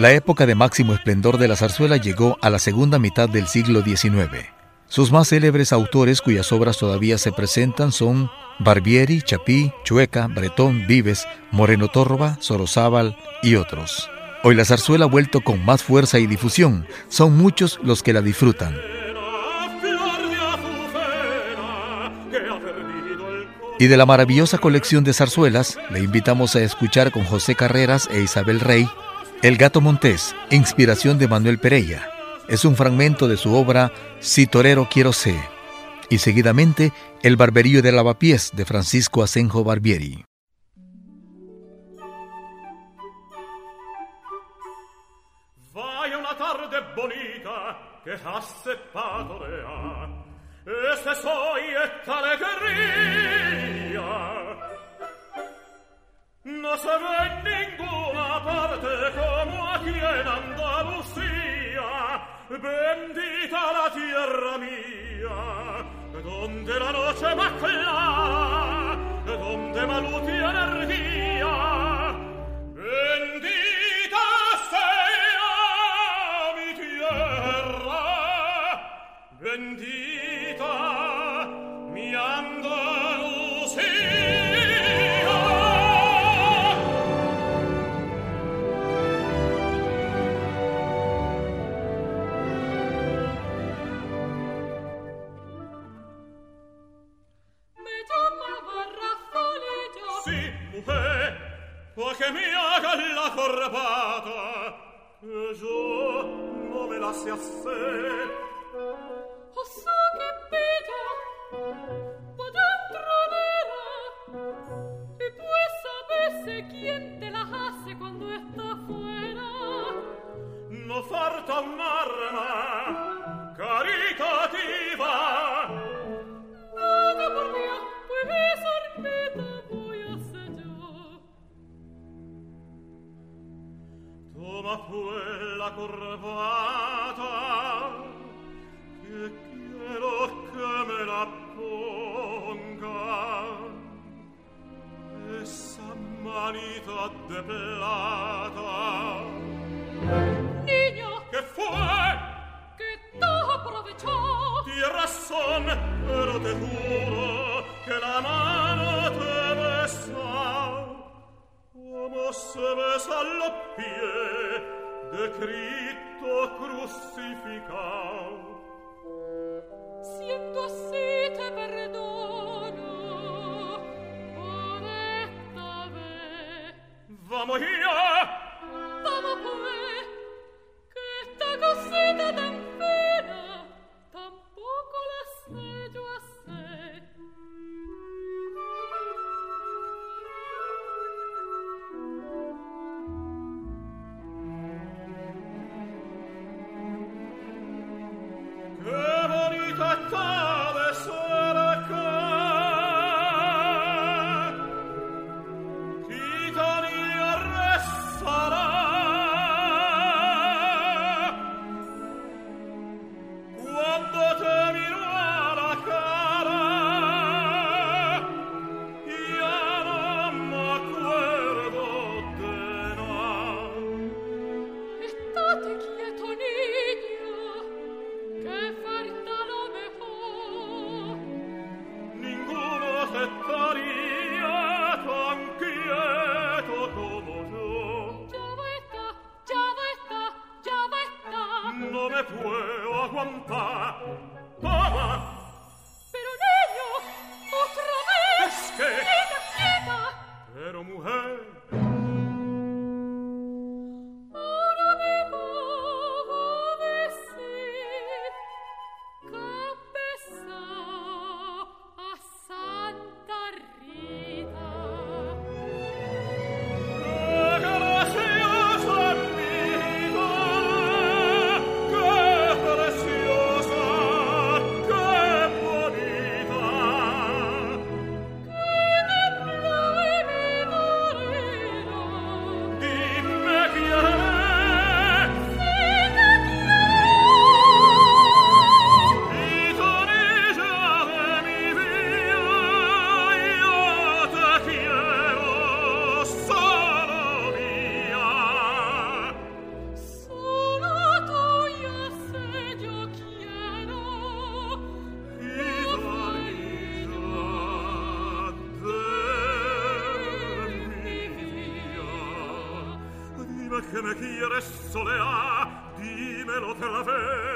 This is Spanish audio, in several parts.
La época de máximo esplendor de la zarzuela llegó a la segunda mitad del siglo XIX. Sus más célebres autores cuyas obras todavía se presentan son Barbieri, Chapí, Chueca, Bretón, Vives, Moreno Tórroba, Sorozábal y otros. Hoy la zarzuela ha vuelto con más fuerza y difusión. Son muchos los que la disfrutan. Y de la maravillosa colección de zarzuelas, le invitamos a escuchar con José Carreras e Isabel Rey el gato montés, inspiración de Manuel Pereira, es un fragmento de su obra Si torero quiero ser, y seguidamente El barberío de lavapiés de Francisco Asenjo Barbieri. Vai una tarde bonita No sarà in ninguna parte come a chi è in Andalusia, bendita la tierra mia, donde la noche va clara, donde va luz y energía, bendita sea mi tierra, bendita manita de plata Niño ¿Qué fue? Que te aprovechó Tienes razón, pero te juro que la mano te besa Como se besa los pies de Cristo crucificado. Siento así Vamo io! Vamo come? Che t'ha cosseta me lo terra fe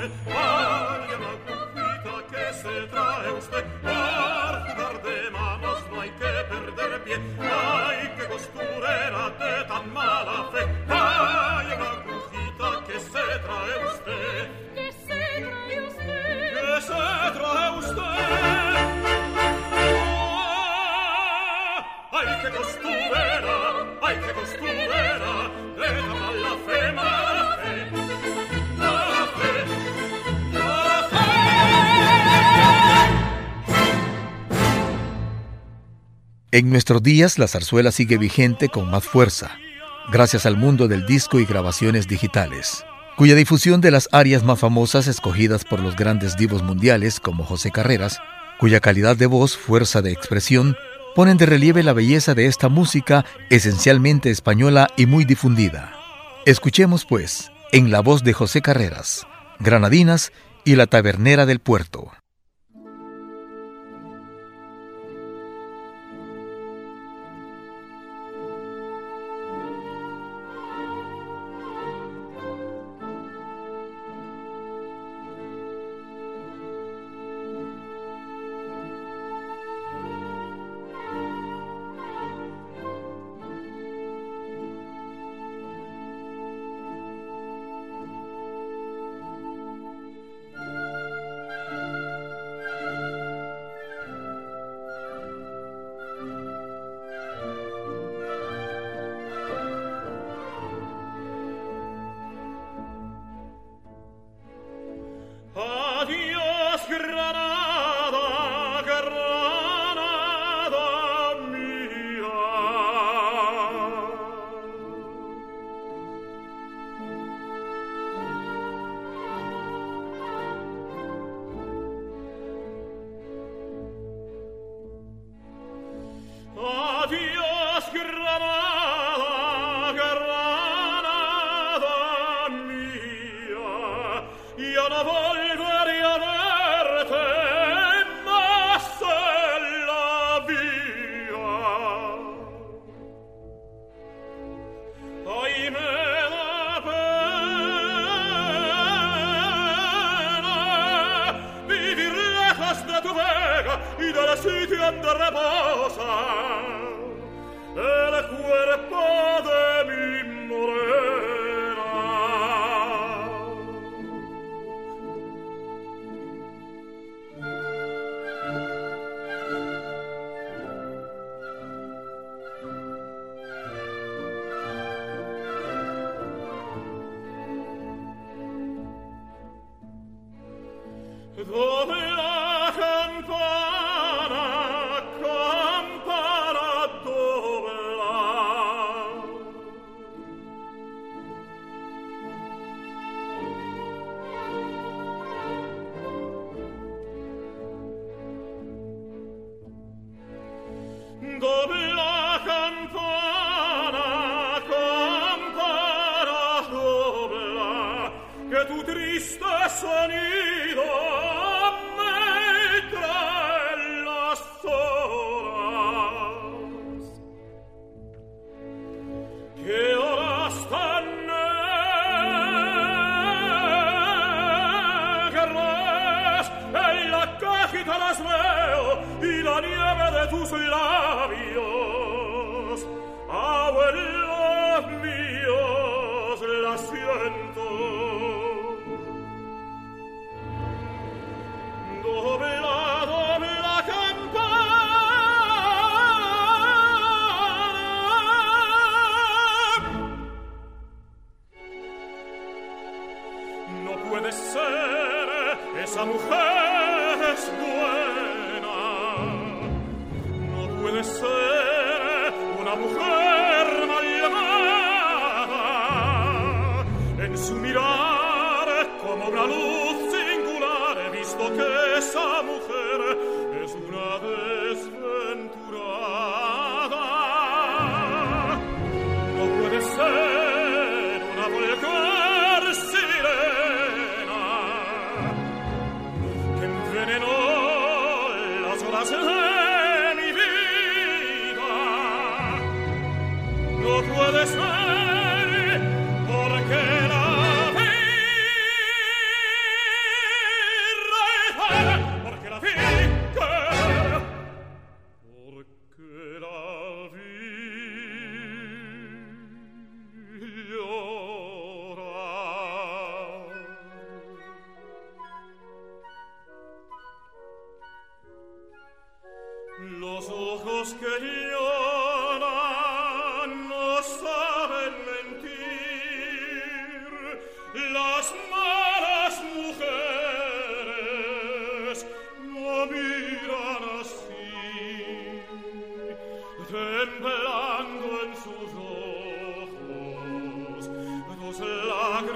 Christmas. En nuestros días la zarzuela sigue vigente con más fuerza, gracias al mundo del disco y grabaciones digitales, cuya difusión de las áreas más famosas escogidas por los grandes divos mundiales como José Carreras, cuya calidad de voz, fuerza de expresión, ponen de relieve la belleza de esta música esencialmente española y muy difundida. Escuchemos pues, en la voz de José Carreras, Granadinas y la Tabernera del Puerto. tus labios, abuelos míos, la siento. Dobla, dobla campana. No puede ser esa mujer que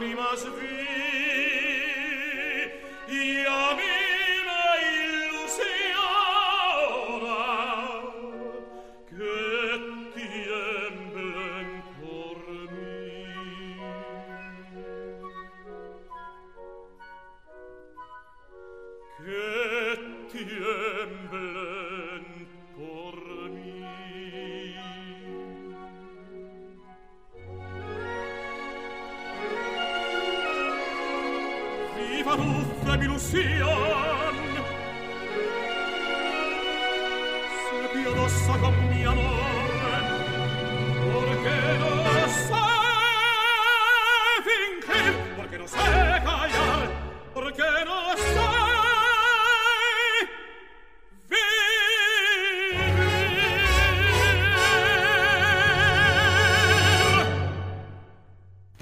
primas vi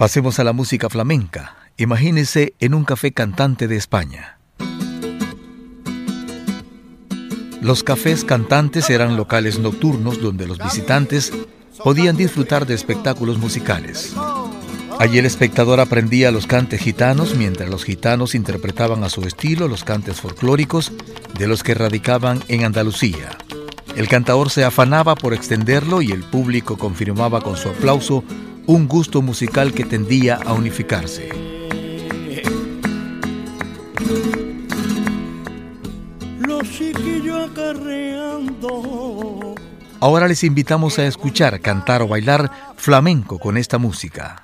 Pasemos a la música flamenca. Imagínese en un café cantante de España. Los cafés cantantes eran locales nocturnos donde los visitantes podían disfrutar de espectáculos musicales. Allí el espectador aprendía los cantes gitanos mientras los gitanos interpretaban a su estilo los cantes folclóricos de los que radicaban en Andalucía. El cantador se afanaba por extenderlo y el público confirmaba con su aplauso un gusto musical que tendía a unificarse. Ahora les invitamos a escuchar, cantar o bailar flamenco con esta música.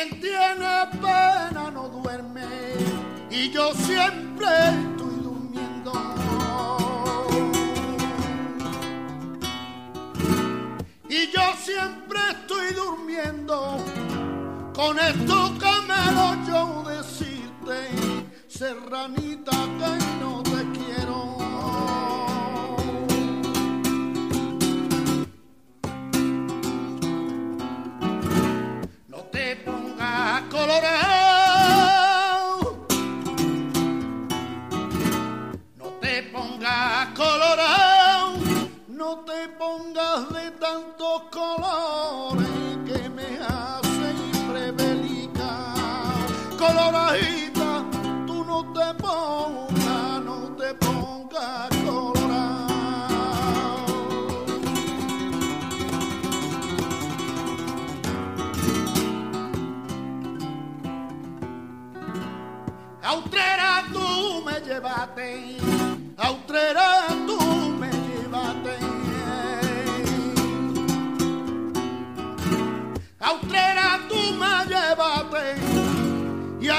Quien tiene pena no duerme y yo siempre estoy durmiendo. Y yo siempre estoy durmiendo con esto corajita, tú no te pongas, no te pongas. Autrera, tú me llevaste.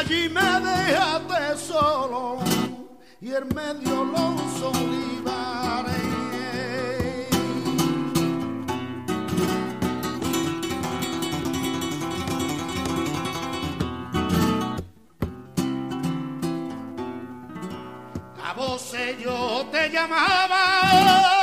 Allí me dejaste solo y en medio los olivares. A vos yo te llamaba.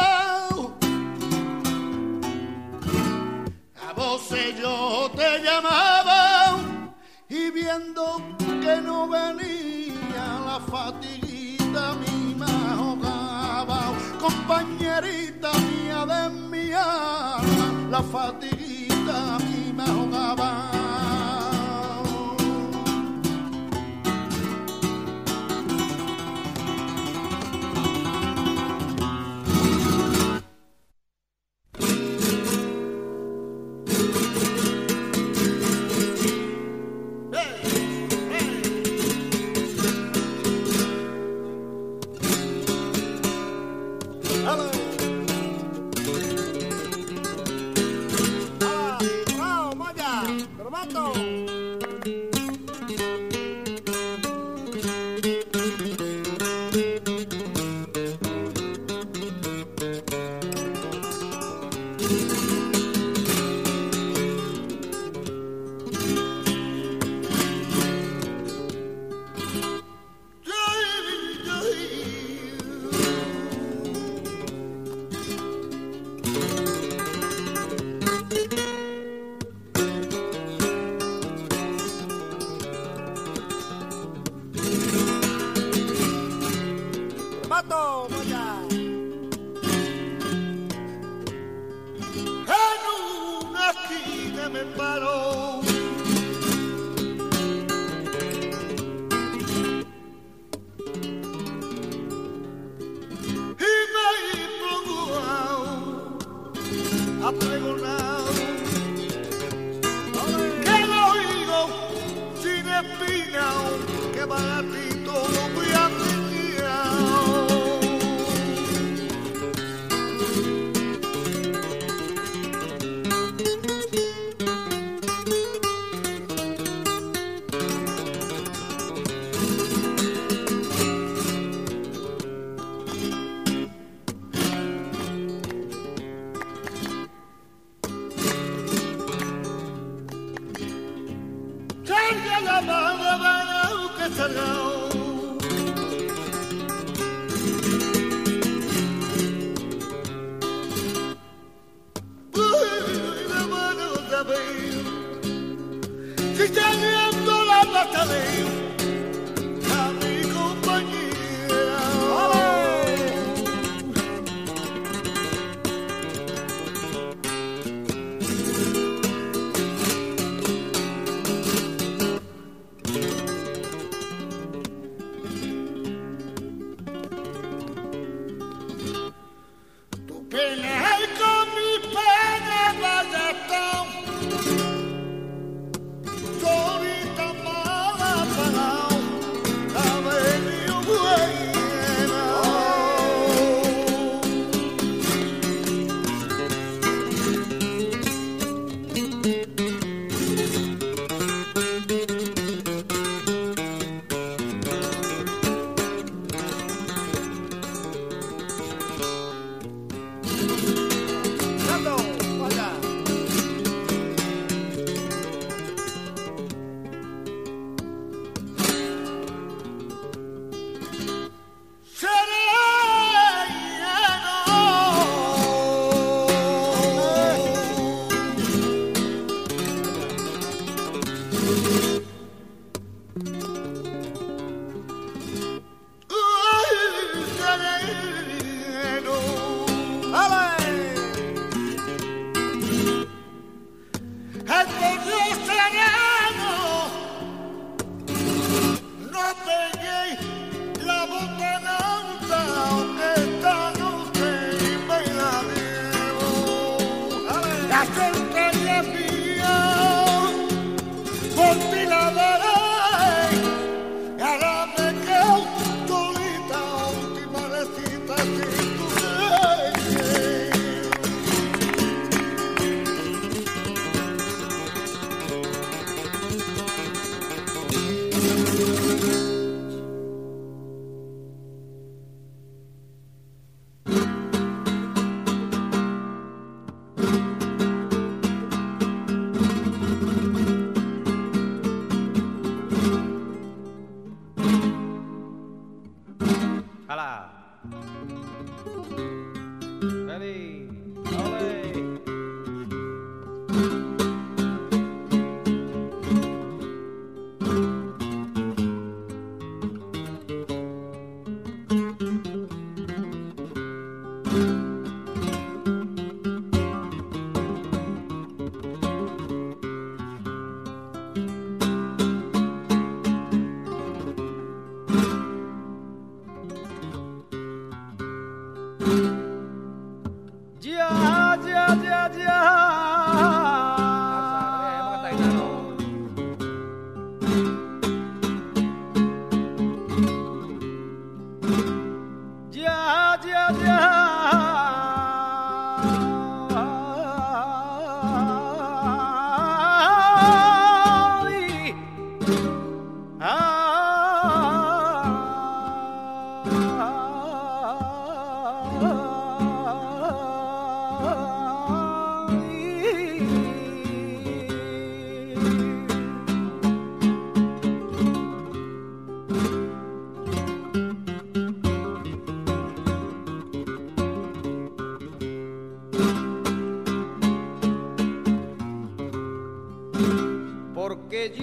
yeah.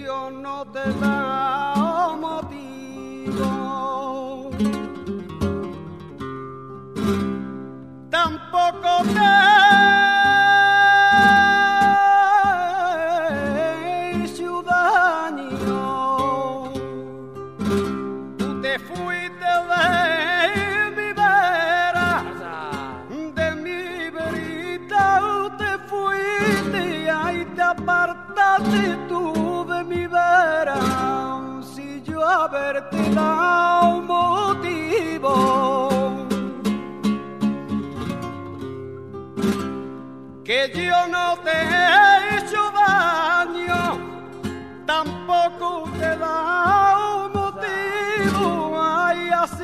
yo no te da motivo. Tampoco te hizo daño. Tú te fuiste de mi vera, de mi verita, te fuiste y ahí te apartaste. que yo no te he hecho daño, tampoco te da un motivo. Ay, así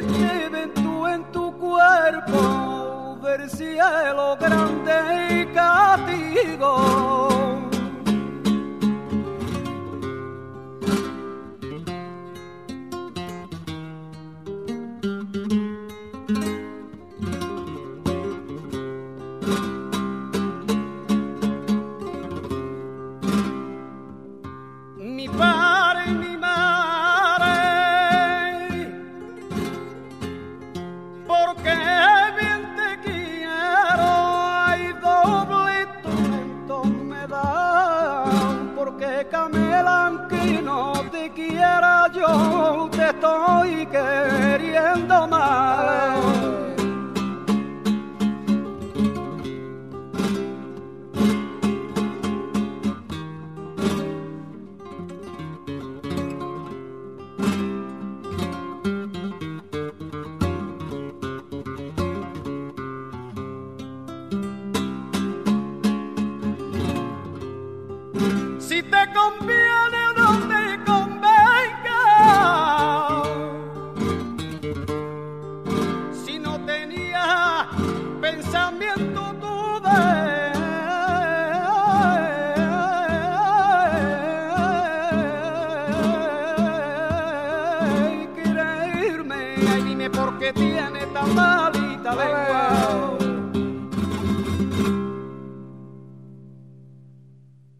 te ven tú en tu cuerpo del cielo grande y castigo. estoy queriendo más.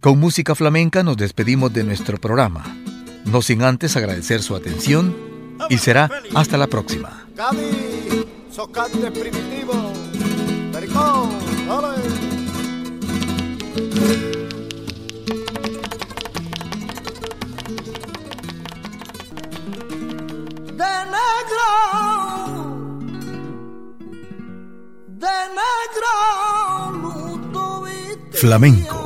Con música flamenca nos despedimos de nuestro programa, no sin antes agradecer su atención y será hasta la próxima. de negro, de negro, Flamenco